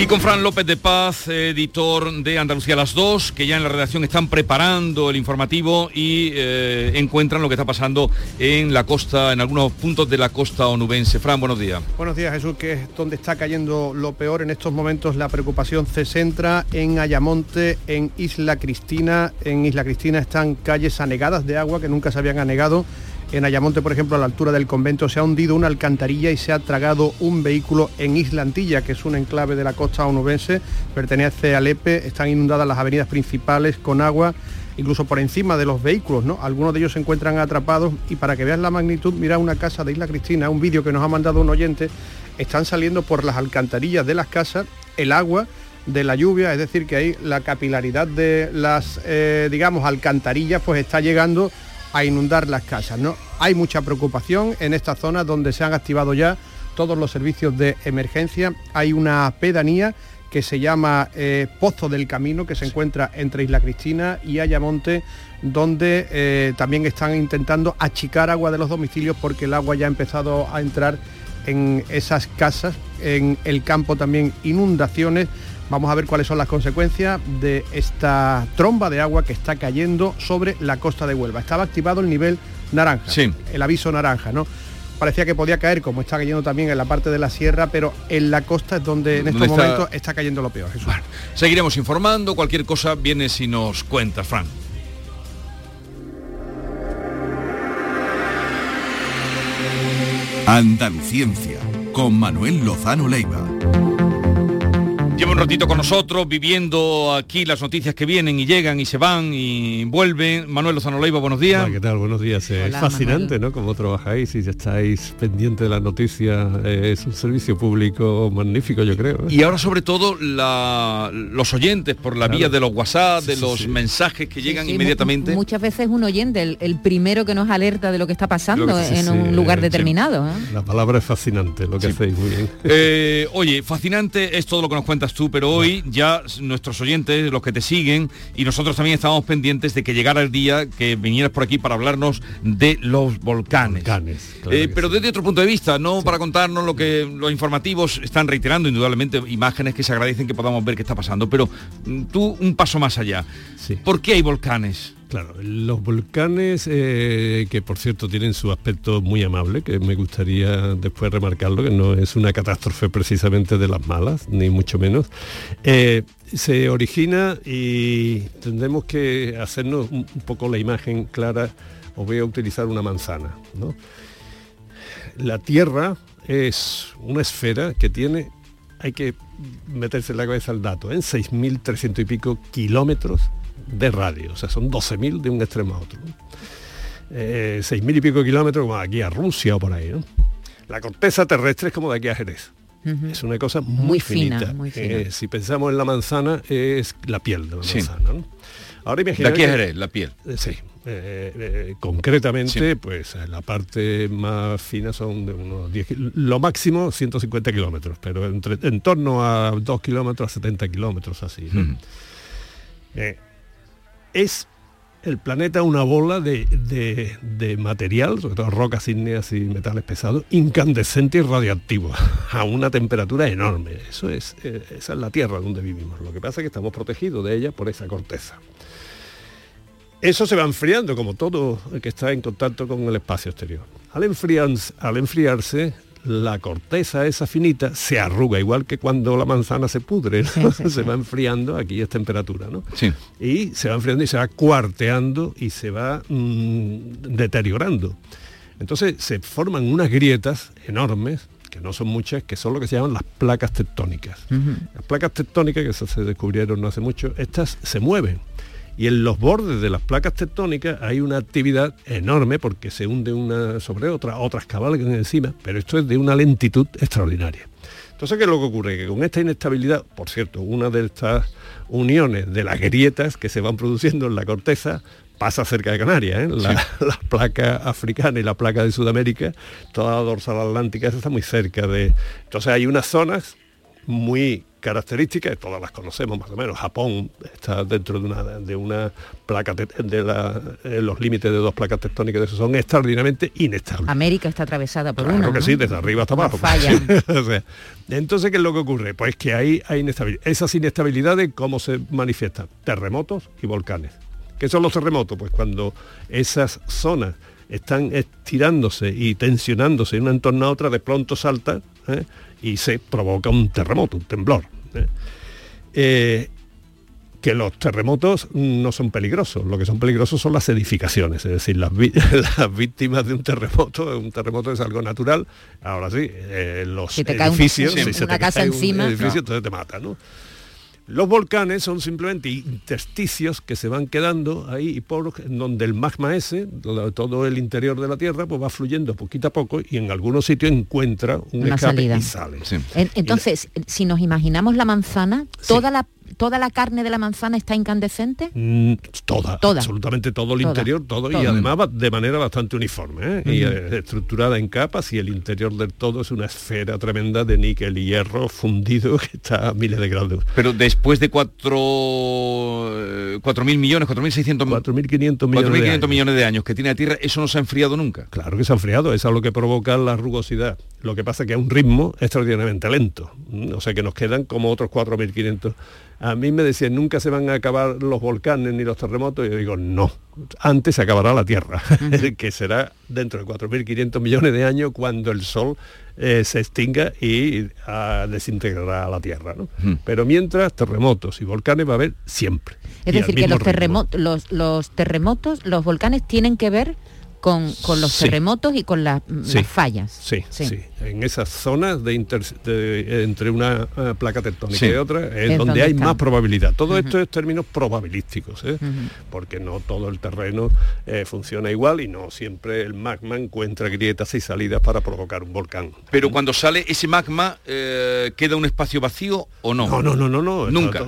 Y con Fran López de Paz, editor de Andalucía Las Dos, que ya en la redacción están preparando el informativo y eh, encuentran lo que está pasando en la costa, en algunos puntos de la costa onubense. Fran, buenos días. Buenos días, Jesús, que es donde está cayendo lo peor en estos momentos. La preocupación se centra en Ayamonte, en Isla Cristina. En Isla Cristina están calles anegadas de agua que nunca se habían anegado en Ayamonte, por ejemplo, a la altura del convento, se ha hundido una alcantarilla y se ha tragado un vehículo en Islantilla, que es un enclave de la costa onubense, pertenece a Lepe, están inundadas las avenidas principales con agua, incluso por encima de los vehículos, ¿no? Algunos de ellos se encuentran atrapados y para que vean la magnitud, mira una casa de Isla Cristina, un vídeo que nos ha mandado un oyente, están saliendo por las alcantarillas de las casas el agua de la lluvia, es decir, que ahí la capilaridad de las, eh, digamos, alcantarillas pues está llegando a inundar las casas. ¿no? Hay mucha preocupación en esta zona donde se han activado ya todos los servicios de emergencia. Hay una pedanía que se llama eh, Pozo del Camino, que se encuentra entre Isla Cristina y Ayamonte, donde eh, también están intentando achicar agua de los domicilios porque el agua ya ha empezado a entrar en esas casas, en el campo también inundaciones Vamos a ver cuáles son las consecuencias de esta tromba de agua que está cayendo sobre la costa de Huelva. Estaba activado el nivel naranja, sí. el aviso naranja, ¿no? Parecía que podía caer, como está cayendo también en la parte de la sierra, pero en la costa es donde en estos momentos está cayendo lo peor. seguiremos informando, cualquier cosa viene si nos cuenta, Fran. Andaluciencia, con Manuel Lozano Leiva. Ratito con nosotros, viviendo aquí las noticias que vienen y llegan y se van y vuelven. Manuel Lozano Leiva, buenos días. ¿Qué tal? Buenos días. es fascinante, ¿no? Cómo trabajáis y ya estáis pendientes de las noticias. Eh, es un servicio público magnífico, yo creo. ¿eh? Y ahora sobre todo los oyentes por la vía de los WhatsApp, de los mensajes que llegan inmediatamente. Muchas veces un oyente, el, primero que nos alerta de lo que está pasando en un lugar eh, determinado. La palabra es fascinante, lo que hacéis muy bien. oye, fascinante es todo lo que nos cuentas tú, pero hoy ya nuestros oyentes, los que te siguen, y nosotros también estábamos pendientes de que llegara el día que vinieras por aquí para hablarnos de los volcanes. Eh, pero desde otro punto de vista, no para contarnos lo que los informativos están reiterando, indudablemente, imágenes que se agradecen que podamos ver qué está pasando, pero mm, tú un paso más allá. ¿Por qué hay volcanes? Claro, los volcanes, eh, que por cierto tienen su aspecto muy amable, que me gustaría después remarcarlo, que no es una catástrofe precisamente de las malas, ni mucho menos, eh, se origina y tendremos que hacernos un, poco la imagen clara, os voy a utilizar una manzana. La Tierra es una esfera que tiene, hay que meterse en la cabeza el dato, en 6.300 y pico kilómetros de radio, o sea, son 12.000 de un extremo a otro. Eh, 6.000 y pico kilómetros como aquí a Rusia o por ahí. La corteza terrestre es como de aquí a Jerez. Es una cosa muy, finita. Eh, si pensamos en la manzana, es la piel de la manzana. ¿no? Ahora imagínate. ¿De qué es la piel? Eh, sí. Eh, concretamente, pues la parte más fina son de unos 10 lo máximo 150 kilómetros, pero entre, en torno a 2 kilómetros a 70 kilómetros así. Es el planeta una bola de, material, sobre todo rocas ígneas y metales pesados, incandescente y radioactivo, <laughs> a una temperatura enorme. Eso es, eh, esa es la Tierra donde vivimos. Lo que pasa es que estamos protegidos de ella por esa corteza. Eso se va enfriando, como todo el que está en contacto con el espacio exterior. Al, al enfriarse, la corteza esa finita se arruga, igual que cuando la manzana se pudre, <laughs> se va enfriando, aquí es temperatura, ¿no? Y se va enfriando y se va cuarteando y se va mm, deteriorando. Entonces se forman unas grietas enormes, que no son muchas, que son lo que se llaman las placas tectónicas. Las placas tectónicas, que se descubrieron no hace mucho, estas se mueven y en los bordes de las placas tectónicas hay una actividad enorme porque se hunde una sobre otra, otras cabalgan encima, pero esto es de una lentitud extraordinaria. Entonces, ¿qué es lo que ocurre? Que con esta inestabilidad, por cierto, una de estas uniones de las grietas que se van produciendo en la corteza pasa cerca de Canarias, ¿eh? la, <laughs> placa africana y la placa de Sudamérica, toda la dorsal atlántica está muy cerca de... Entonces hay unas zonas muy características, todas las conocemos más o menos. Japón está dentro de una, de una placa de eh, los límites de dos placas tectónicas de son extraordinariamente inestables. América está atravesada por claro una. que sí, desde arriba hasta abajo. <laughs> entonces, ¿qué es lo que ocurre? Pues que ahí hay inestabilidad. Esas inestabilidades, ¿cómo se manifiestan? Terremotos y volcanes. ¿Qué son los terremotos? Pues cuando esas zonas están estirándose y tensionándose de una en torno a otra, de pronto salta ¿eh? y se provoca un terremoto, un temblor. ¿eh? Eh, que los terremotos no son peligrosos, lo que son peligrosos son las edificaciones, es decir, las, <laughs> víctimas de un terremoto, un terremoto es algo natural, ahora sí, los edificios, si se te cae un edificio, entonces te mata, ¿no? Los volcanes son simplemente intersticios que se van quedando ahí y por donde el magma ese, todo el interior de la Tierra, pues va fluyendo poquito a poco y en algunos sitios encuentra un Una escape salida. y sale. Entonces, si nos imaginamos la manzana, toda la toda la carne de la manzana está incandescente? Mm, toda, absolutamente todo el interior, todo, y además de manera bastante uniforme, ¿eh? y eh, estructurada en capas y el interior del todo es una esfera tremenda de níquel y hierro fundido <laughs> que está a miles de grados. Pero después de cuatro, eh, cuatro mil millones, 4.600 4.500 millones, millones de años que tiene la Tierra, ¿eso no se ha enfriado nunca? Claro que se ha enfriado, eso es lo que provoca la rugosidad. Lo que pasa es que a un ritmo extraordinariamente lento, o sea que nos quedan como otros 4.500 a mí me decían, nunca se van a acabar los volcanes ni los terremotos, y yo digo, no, antes se acabará la Tierra, <laughs> que será dentro de 4.500 millones de años cuando el Sol eh, se extinga y ah, desintegrará la Tierra. Pero mientras, terremotos y volcanes va a haber siempre. Es decir, que los, terremotos, los terremotos, los volcanes tienen que ver con, los terremotos y con las fallas. Sí, sí, En esas zonas de, entre una eh, placa tectónica y otra es, donde, hay más probabilidad. Todo esto es términos probabilísticos, ¿eh? porque no todo el terreno eh, funciona igual y no siempre el magma encuentra grietas y salidas para provocar un volcán. Pero cuando sale ese magma, ¿queda un espacio vacío o no? No, no, no, no, no. Nunca.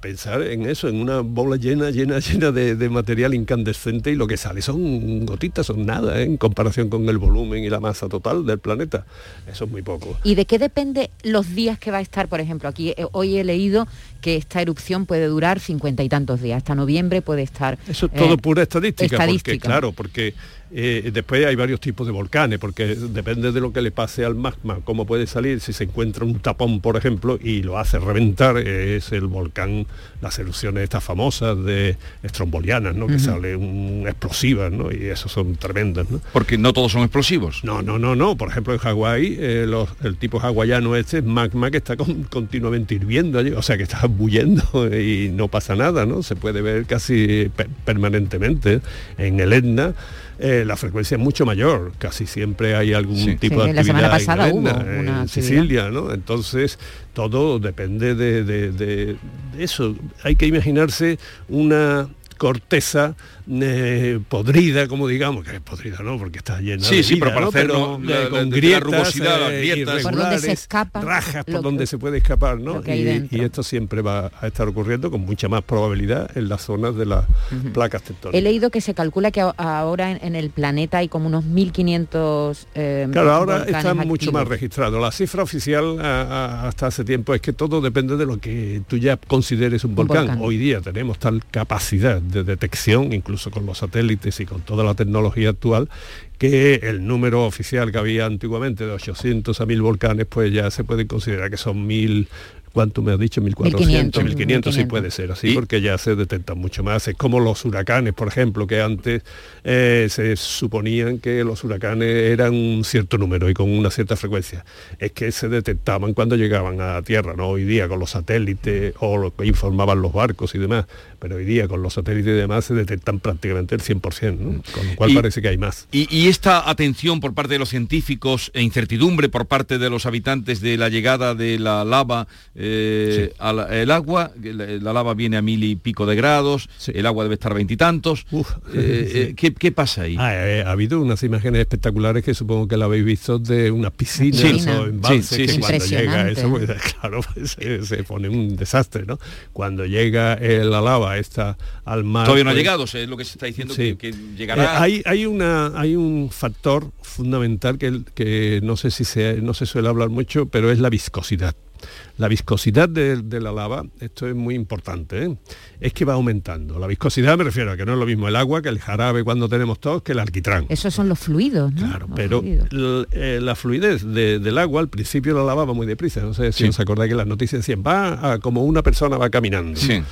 pensar en eso, en una bola llena, llena, llena de, de material incandescente y lo que sale son gotitas, nada ¿eh? en comparación con el volumen y la masa total del planeta. Eso es muy poco. ¿Y de qué depende los días que va a estar, por ejemplo? Aquí eh, hoy he leído que esta erupción puede durar cincuenta y tantos días, hasta noviembre puede estar... Eso es todo eh, pura estadística, porque claro, porque eh, después hay varios tipos de volcanes, porque depende de lo que le pase al magma, cómo puede salir, si se encuentra un tapón, por ejemplo, y lo hace reventar, es el volcán, las erupciones estas famosas de estrombolianas, ¿no? Que sale un explosivas, ¿no? Y eso son tremendas, ¿no? Porque no todos son explosivos. No, no, no, no. Por ejemplo, en Hawái, eh, el tipo hawaiano este es magma que está continuamente hirviendo allí, o sea que está bullendo y no pasa nada, ¿no? Se puede ver casi permanentemente. En el Etna eh, la frecuencia es mucho mayor, casi siempre hay algún tipo de actividad la semana pasada en Sicilia, ¿no? Entonces todo depende de, eso. Hay que imaginarse una corteza eh, podrida, como digamos, que es podrida, ¿no? Porque está llena sí, de sí, vida, pero para ¿no? hacerlo Pero, la- eh, con de la grietas, rugosidad, las eh, grietas. Por donde se escapa rajas por donde que- se puede escapar, ¿no? Y, y esto siempre va a estar ocurriendo con mucha más probabilidad en las zonas de las placas tectónicas. He leído que se calcula que ahora en, en el planeta hay como unos 1.500 eh, Claro, ahora volcanes está mucho más activos. registrado. La cifra oficial a- a- hasta hace tiempo es que todo depende de lo que tú ya consideres un volcán. volcán. Hoy día tenemos tal capacidad de detección, incluso con los satélites y con toda la tecnología actual, que el número oficial que había antiguamente de 800 a 1000 volcanes, pues ya se puede considerar que son 1000 ¿Cuánto me has dicho? 1400, 1500, 1500, sí 1500. puede ser así, Y- porque ya se detectan mucho más. Es como los huracanes, por ejemplo, que antes eh, se suponían que los huracanes eran un cierto número y con una cierta frecuencia. Es que se detectaban cuando llegaban a tierra, no hoy día con los satélites o lo que informaban los barcos y demás, pero hoy día con los satélites y demás se detectan prácticamente el 100%, ¿no? con lo cual Y- parece que hay más. Y, y esta atención por parte de los científicos e incertidumbre por parte de los habitantes de la llegada de la lava eh, al el agua, la, la lava viene a mil y pico de grados, el agua debe estar veintitantos. Eh, eh, <laughs> ¿qué, qué pasa ahí? Ah, eh, ha habido unas imágenes espectaculares que supongo que la habéis visto de unas piscinas Sí. o embalses Sí, sí, que sí. cuando llega eso, pues, <laughs> claro, pues, se, se pone un desastre, ¿no? Cuando llega eh, la lava esta al mar. Todavía no ha pues, llegado, o sea, es lo que se está diciendo Sí. que, que llegará. Eh, hay, hay, una, hay un factor fundamental que, que no sé si se, no se suele hablar mucho, pero es la viscosidad. La viscosidad de, de la lava, esto es muy importante, ¿eh? es que va aumentando. La viscosidad me refiero a que no es lo mismo el agua que el jarabe cuando tenemos tos que el alquitrán. Esos son los fluidos, ¿no? Claro, Los pero eh, la fluidez de- del agua al principio la lava va muy deprisa. No sé si Sí. os acordáis que las noticias decían, va a- como una persona va caminando. Sí.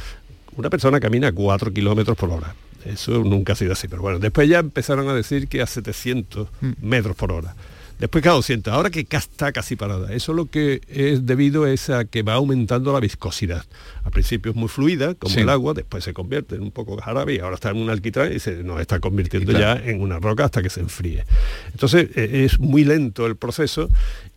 Una persona camina a 4 kilómetros por hora. Eso nunca ha sido así. Pero bueno, después ya empezaron a decir que a 700 Mm. metros por hora. Después cada 200. Ahora que está casi parada. Eso lo que es debido es a que va aumentando la viscosidad. Al principio es muy fluida, como Sí. el agua, después se convierte en un poco jarabe y ahora está en un alquitrán y se nos está convirtiendo Claro. ya en una roca hasta que se enfríe. Entonces eh, es muy lento el proceso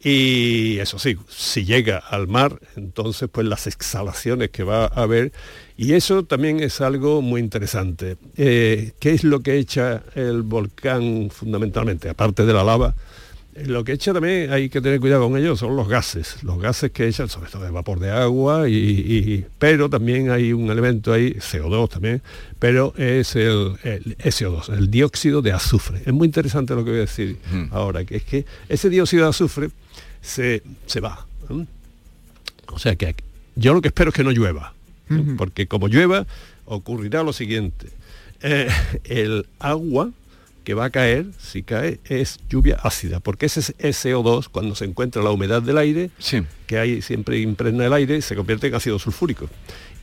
y eso sí, si llega al mar, entonces pues las exhalaciones que va a haber y eso también es algo muy interesante. Eh, ¿Qué es lo que echa el volcán fundamentalmente? Aparte de la lava, lo que echa también hay que tener cuidado con ellos son los gases, los gases que echan sobre todo de vapor de agua, y, y- pero también hay un elemento ahí, CO2 también, pero es el, el SO2, el dióxido de azufre. Es muy interesante lo que voy a decir ahora, que es que ese dióxido de azufre se, se va. ¿eh? O sea que yo lo que espero es que no llueva, ¿eh? porque como llueva ocurrirá lo siguiente. Eh, el agua que va a caer, si cae, es lluvia ácida, porque ese es SO2, cuando se encuentra la humedad del aire, que hay siempre impregna el aire, se convierte en ácido sulfúrico.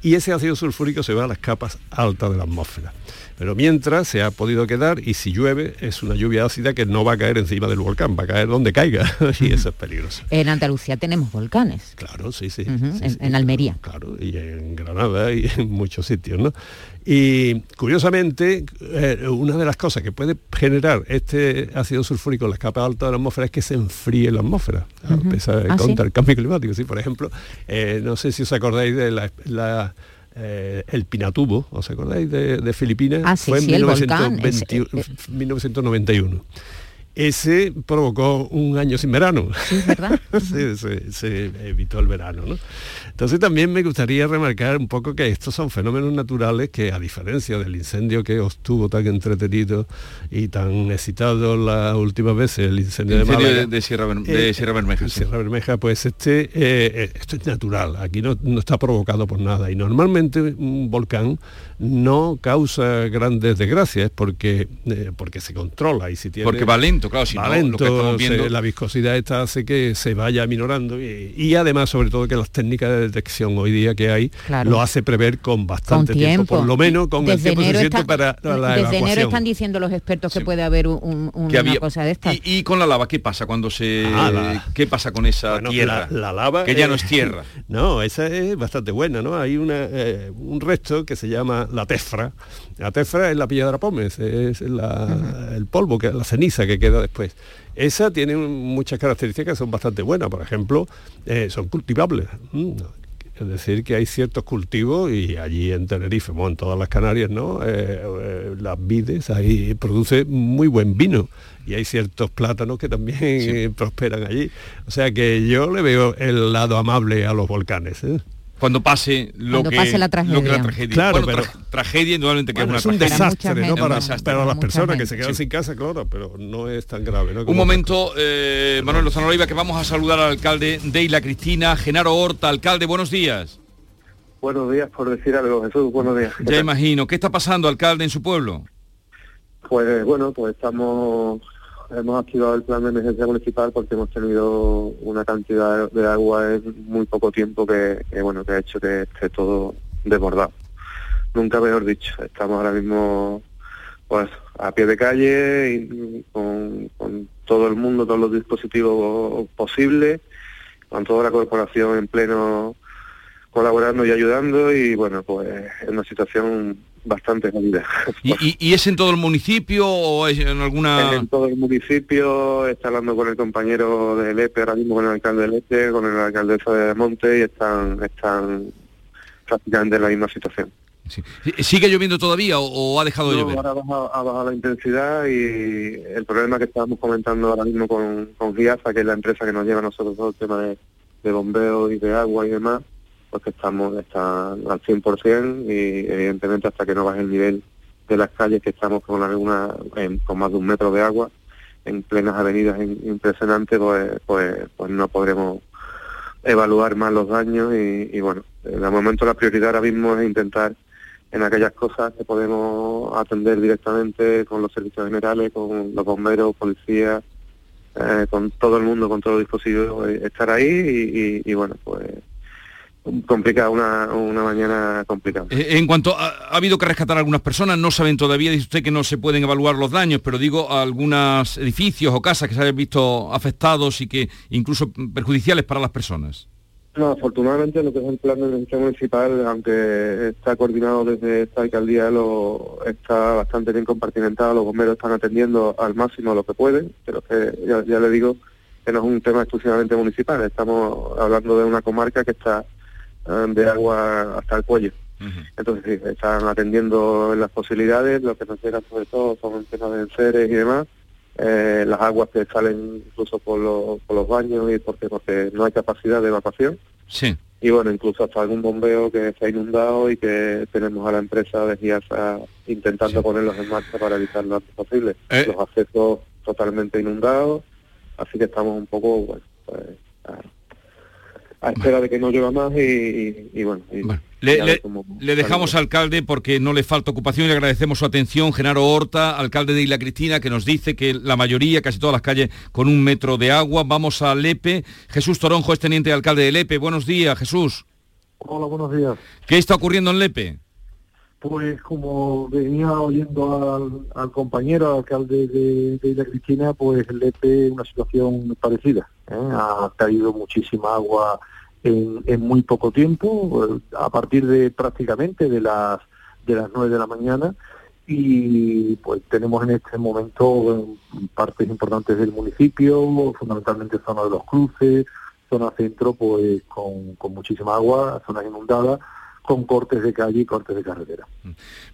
Y ese ácido sulfúrico se va a las capas altas de la atmósfera. Pero mientras se ha podido quedar, y si llueve, es una lluvia ácida que no va a caer encima del volcán, va a caer donde caiga, <laughs> y eso es peligroso. En Andalucía tenemos volcanes. Claro, sí, sí. En, sí, en Almería. Claro, y en Granada y <laughs> en muchos sitios, ¿no? Y curiosamente, eh, una de las cosas que puede generar este ácido sulfúrico en las capas altas de la atmósfera es que se enfríe la atmósfera, a pesar de ¿Ah, sí? contra el cambio climático. Sí, por ejemplo, eh, no sé si os acordáis de la, la, eh, el Pinatubo, ¿os acordáis de, de Filipinas? Ah, sí, Fue en sí, el volcán, 1920 ese, eh, 1991. Ese provocó un año sin verano. Sí, ¿verdad? <laughs> se, se- se evitó el verano, ¿no? Entonces también me gustaría remarcar un poco que estos son fenómenos naturales que a diferencia del incendio que os tuvo tan entretenido y tan excitado las últimas veces, el incendio, Incendio de Málaga, de- de Sierra Ber- de Sierra Bermeja, sí. Sierra Bermeja, pues este, eh, eh, esto es natural, aquí no, no está provocado por nada y normalmente un volcán no causa grandes desgracias porque, eh, porque se controla y si tiene... Porque va lento, claro, si va no, lo que lento, estamos se- viendo- la viscosidad esta hace que se vaya minorando y, y además sobre todo que las técnicas de detección hoy día que hay Claro. lo hace prever con bastante Con tiempo, tiempo. por lo menos con el Desde tiempo enero suficiente están- para la Desde evacuación. enero están diciendo los expertos que puede haber un- un- una que había- cosa de estas. Y, y con la lava, ¿qué pasa cuando se... Ah, la- ¿Qué pasa con esa Bueno, tierra? La, la lava. Que ya eh, no es tierra. <laughs> No, esa es bastante buena, ¿no? Hay una, eh, un resto que se llama la tefra. La tefra es la piedra pómez, es la- el polvo, que la ceniza que queda después. Esa tiene muchas características que son bastante buenas. Por ejemplo, eh, son cultivables. Mm, Es decir, que hay ciertos cultivos y allí en Tenerife, bueno, en todas las Canarias, ¿no? Eh, eh, las vides, ahí produce muy buen vino y hay ciertos plátanos que también <laughs> prosperan allí. O sea que yo le veo el lado amable a los volcanes. ¿eh? Cuando pase lo que pase la tragedia. Claro, pero tragedia indudablemente que es una es un desastre, ¿no? Para, las personas que se quedan sin casa, claro, pero no es tan grave. un momento, eh, Manuel Lozano Oliva, que vamos a saludar al alcalde de Isla Cristina, Genaro Horta. Alcalde, buenos días. Buenos días, por decir algo, Jesús, buenos días. Ya imagino. ¿Qué está pasando, alcalde, en su pueblo? Pues bueno, pues estamos hemos activado el plan de emergencia municipal porque hemos tenido una cantidad de agua en muy poco tiempo que, bueno que ha hecho que esté todo desbordado. Nunca mejor dicho, estamos ahora mismo pues a pie de calle y con, todo el mundo, todos los dispositivos posibles, con toda la corporación en pleno colaborando y ayudando y bueno pues es una situación bastante jodida. ¿Y, es en todo el municipio o es en alguna...? en todo el municipio, está hablando con el compañero del EPE, ahora mismo con el alcalde del EPE, con el alcaldesa de Monte y están, están prácticamente en la misma situación. ¿Sigue lloviendo todavía o, ha dejado de llover? Ahora ha bajado, la intensidad y el problema que estábamos comentando ahora mismo con, con GIAFA, que es la empresa que nos lleva a nosotros todo el tema de, de bombeo y de agua y demás, porque estamos está al 100% y evidentemente hasta que no baje el nivel de las calles que estamos con alguna con más de un metro de agua en plenas avenidas impresionantes pues, pues pues no podremos evaluar más los daños y, bueno en el momento la prioridad ahora mismo es intentar en aquellas cosas que podemos atender directamente con los servicios generales con los bomberos policías eh, con todo el mundo con todo el dispositivo eh, estar ahí y bueno pues complicada, una, una mañana complicada. Eh, en cuanto a, ha habido que rescatar a algunas personas, no saben todavía, dice usted que no se pueden evaluar los daños, pero digo algunos edificios o casas que se hayan visto afectados y que incluso perjudiciales para las personas. No, afortunadamente lo que es el plan de emergencia municipal, aunque está coordinado desde esta alcaldía, lo está bastante bien compartimentado, los bomberos están atendiendo al máximo lo que pueden, pero que ya le digo que no es un tema exclusivamente municipal, estamos hablando de una comarca que está de agua hasta el cuello. Entonces sí, están atendiendo las posibilidades, lo que nos llega sobre todo son el tema de enseres y demás, eh, las aguas que salen incluso por, los baños y porque porque no hay capacidad de evacuación. Sí. Y bueno, incluso hasta algún bombeo que se ha inundado y que tenemos a la empresa de GIASA intentando ponerlos en marcha para evitar lo antes posible. Eh. Los accesos totalmente inundados, así que estamos un poco, bueno, pues, a espera de que no llueva más y, bueno. le, dejamos alcalde porque no le falta ocupación y le agradecemos su atención. Genaro Horta, alcalde de Isla Cristina, que nos dice que la mayoría, casi todas las calles, con un metro de agua. Vamos a Lepe. Jesús Toronjo es teniente alcalde de Lepe. Buenos días, Jesús. Hola, buenos días. ¿Qué está ocurriendo en Lepe? Pues como venía oyendo al, compañero alcalde de, de, Isla Cristina, pues Lepe una situación parecida. ¿eh? Ha caído muchísima agua en, muy poco tiempo, a partir de prácticamente de las de las 9 de la mañana. Y pues tenemos en este momento partes importantes del municipio, fundamentalmente zona de los cruces, zona centro pues con muchísima agua, zonas inundadas con cortes de calle y cortes de carretera.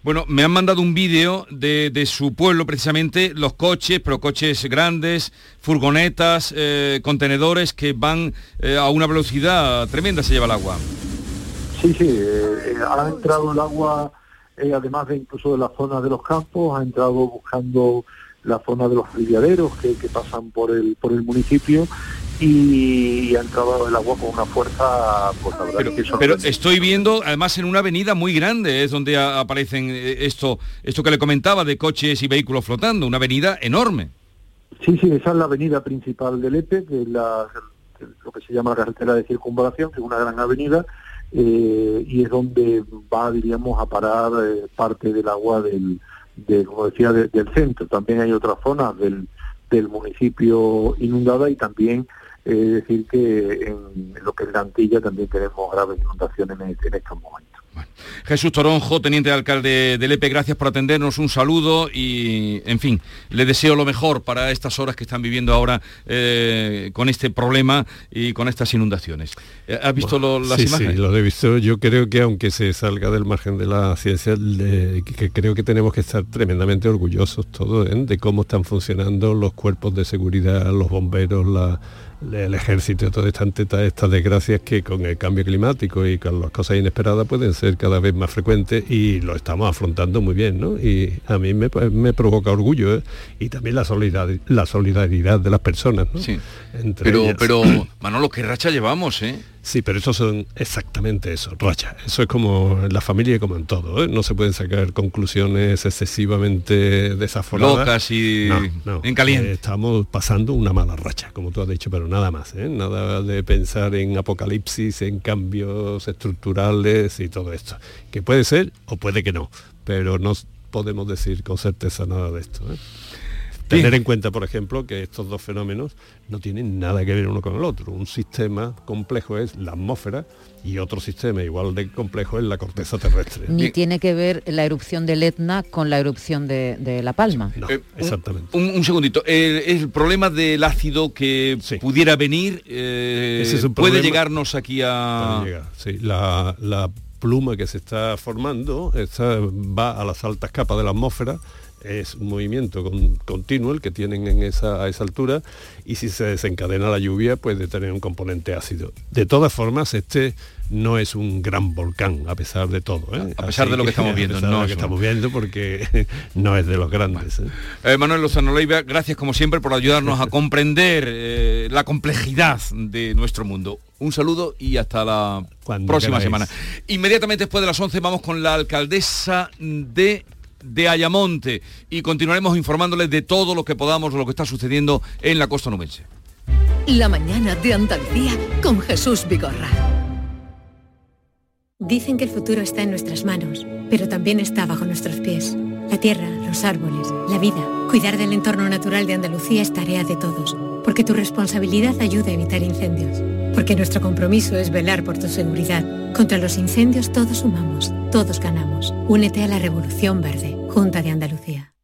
Bueno, me han mandado un vídeo de, su pueblo precisamente, los coches, pero coches grandes, furgonetas, eh, contenedores que van eh, a una velocidad tremenda, se lleva el agua. Sí, sí, eh, ha entrado el agua, además de incluso de la zona de los campos, ha entrado buscando la zona de los aliviaderos que, que pasan por el, por el municipio y ha entrado el agua con una fuerza pues, pero, pero, estoy viendo además en una avenida muy grande es donde aparecen eh, esto esto que le comentaba de coches y vehículos flotando una avenida enorme. Sí sí esa es la avenida principal del EPE que es la, lo que se llama la carretera de circunvalación que es una gran avenida eh, y es donde va diríamos a parar eh, parte del agua del de, como decía del centro. También hay otras zonas del del municipio inundada y también es decir que en lo que es la Antilla también tenemos graves inundaciones en, estos momentos. Jesús Toronjo, teniente de alcalde de Lepe, gracias por atendernos, un saludo y, en fin, le deseo lo mejor para estas horas que están viviendo ahora eh, con este problema y con estas inundaciones. Eh, ¿Has visto lo, las sí, imágenes? Sí, lo he visto. Yo creo que aunque se salga del margen de la ciencia, le- que creo que tenemos que estar tremendamente orgullosos todos ¿eh? de cómo están funcionando los cuerpos de seguridad, los bomberos, la- el ejército, todas estas, estas, estas desgracias que con el cambio climático y con las cosas inesperadas pueden ser cada vez más frecuentes y lo estamos afrontando muy bien, ¿no? Y a mí me, me provoca orgullo ¿eh? y también la solidaridad, la solidaridad de las personas, ¿no? Sí. Entre Pero, ellas. pero, <clears throat> Manolo, qué racha llevamos, ¿eh? Sí, pero eso son exactamente eso, racha. Eso es como en la familia y como en todo, ¿eh? No se pueden sacar conclusiones excesivamente desaforadas. Locas y No, no. en caliente. Eh, estamos pasando una mala racha, como tú has dicho, pero nada más, ¿eh? Nada de pensar en apocalipsis, en cambios estructurales y todo esto. Que puede ser o puede que no, pero no podemos decir con certeza nada de esto. Tener en cuenta, por ejemplo, que estos dos fenómenos no tienen nada que ver uno con el otro. Un sistema complejo es la atmósfera y otro sistema igual de complejo es la corteza terrestre. Ni tiene que ver la erupción del Etna con la erupción de, de La Palma. No, Eh, exactamente. Un, un segundito. El, el problema del ácido que pudiera venir eh, Ese es un puede llegarnos aquí a... Puede llegar, sí. la, la pluma que se está formando esta va a las altas capas de la atmósfera es un movimiento con- continuo el que tienen en esa, a esa altura y si se desencadena la lluvia puede tener un componente ácido. De todas formas, este no es un gran volcán, a pesar de todo. ¿eh? A pesar de lo que estamos viendo, no lo que estamos viendo, porque <laughs> no es de los grandes. ¿eh? Eh, Manuel Lozano Leiva, gracias como siempre por ayudarnos a comprender la complejidad de nuestro mundo. Un saludo y hasta la próxima queráis. semana. Inmediatamente después de las 11 vamos con la alcaldesa de de Ayamonte y continuaremos informándoles de todo lo que podamos, de lo que está sucediendo en la costa nubense. La mañana de Andalucía con Jesús Vigorra. Dicen que el futuro está en nuestras manos, pero también está bajo nuestros pies. La tierra, los árboles, la vida. Cuidar del entorno natural de Andalucía es tarea de todos, porque tu responsabilidad ayuda a evitar incendios, porque nuestro compromiso es velar por tu seguridad. Contra los incendios todos sumamos, todos ganamos. Únete a la Revolución Verde, Junta de Andalucía.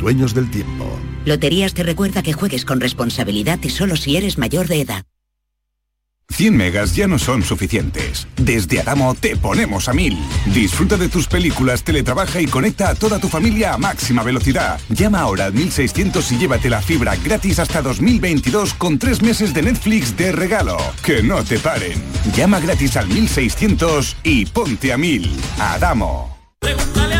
Dueños del tiempo. Loterías te recuerda que juegues con responsabilidad y solo si eres mayor de edad. 100 megas ya no son suficientes. Desde Adamo te ponemos a 1000. Disfruta de tus películas, teletrabaja y conecta a toda tu familia a máxima velocidad. Llama ahora al 1600 y llévate la fibra gratis hasta 2022 con tres meses de Netflix de regalo. Que no te paren. Llama gratis al 1600 y ponte a 1000. Adamo. Cuenta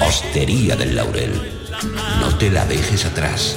Hostería del Laurel, no te la dejes atrás.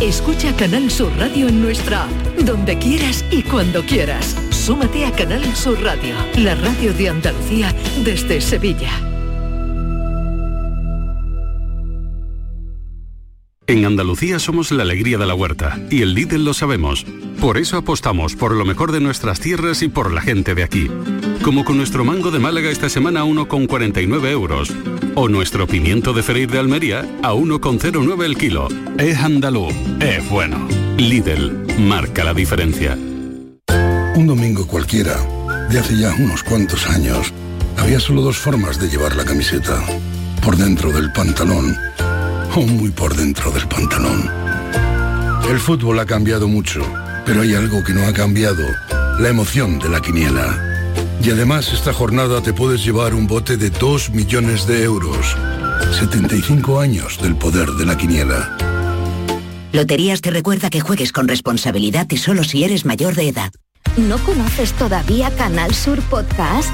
Escucha Canal Sur Radio en nuestra app, donde quieras y cuando quieras. Súmate a Canal Sur Radio, la radio de Andalucía desde Sevilla. En Andalucía somos la alegría de la huerta y el Lidl lo sabemos. Por eso apostamos por lo mejor de nuestras tierras y por la gente de aquí. Como con nuestro mango de Málaga esta semana a 1,49 euros. O nuestro pimiento de freír de Almería a 1,09 el kilo. Es andaluz, es bueno. Lidl, marca la diferencia. Un domingo cualquiera, de hace ya unos cuantos años, había solo dos formas de llevar la camiseta. Por dentro del pantalón o muy por dentro del pantalón. El fútbol ha cambiado mucho, pero hay algo que no ha cambiado, la emoción de la quiniela. Y además esta jornada te puedes llevar un bote de 2 millones de euros. 75 años del poder de la quiniela. Loterías te recuerda que juegues con responsabilidad y solo si eres mayor de edad. ¿No conoces todavía Canal Sur Podcast?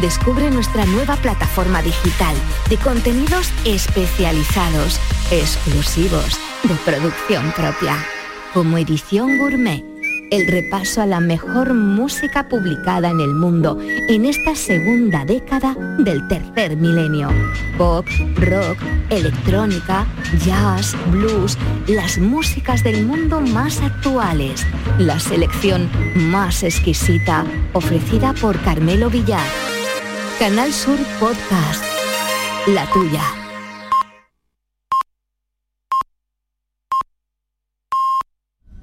Descubre nuestra nueva plataforma digital de contenidos especializados, exclusivos, de producción propia, como edición gourmet el repaso a la mejor música publicada en el mundo en esta segunda década del tercer milenio. Pop, rock, electrónica, jazz, blues, las músicas del mundo más actuales. La selección más exquisita ofrecida por Carmelo Villar. Canal Sur Podcast. La tuya.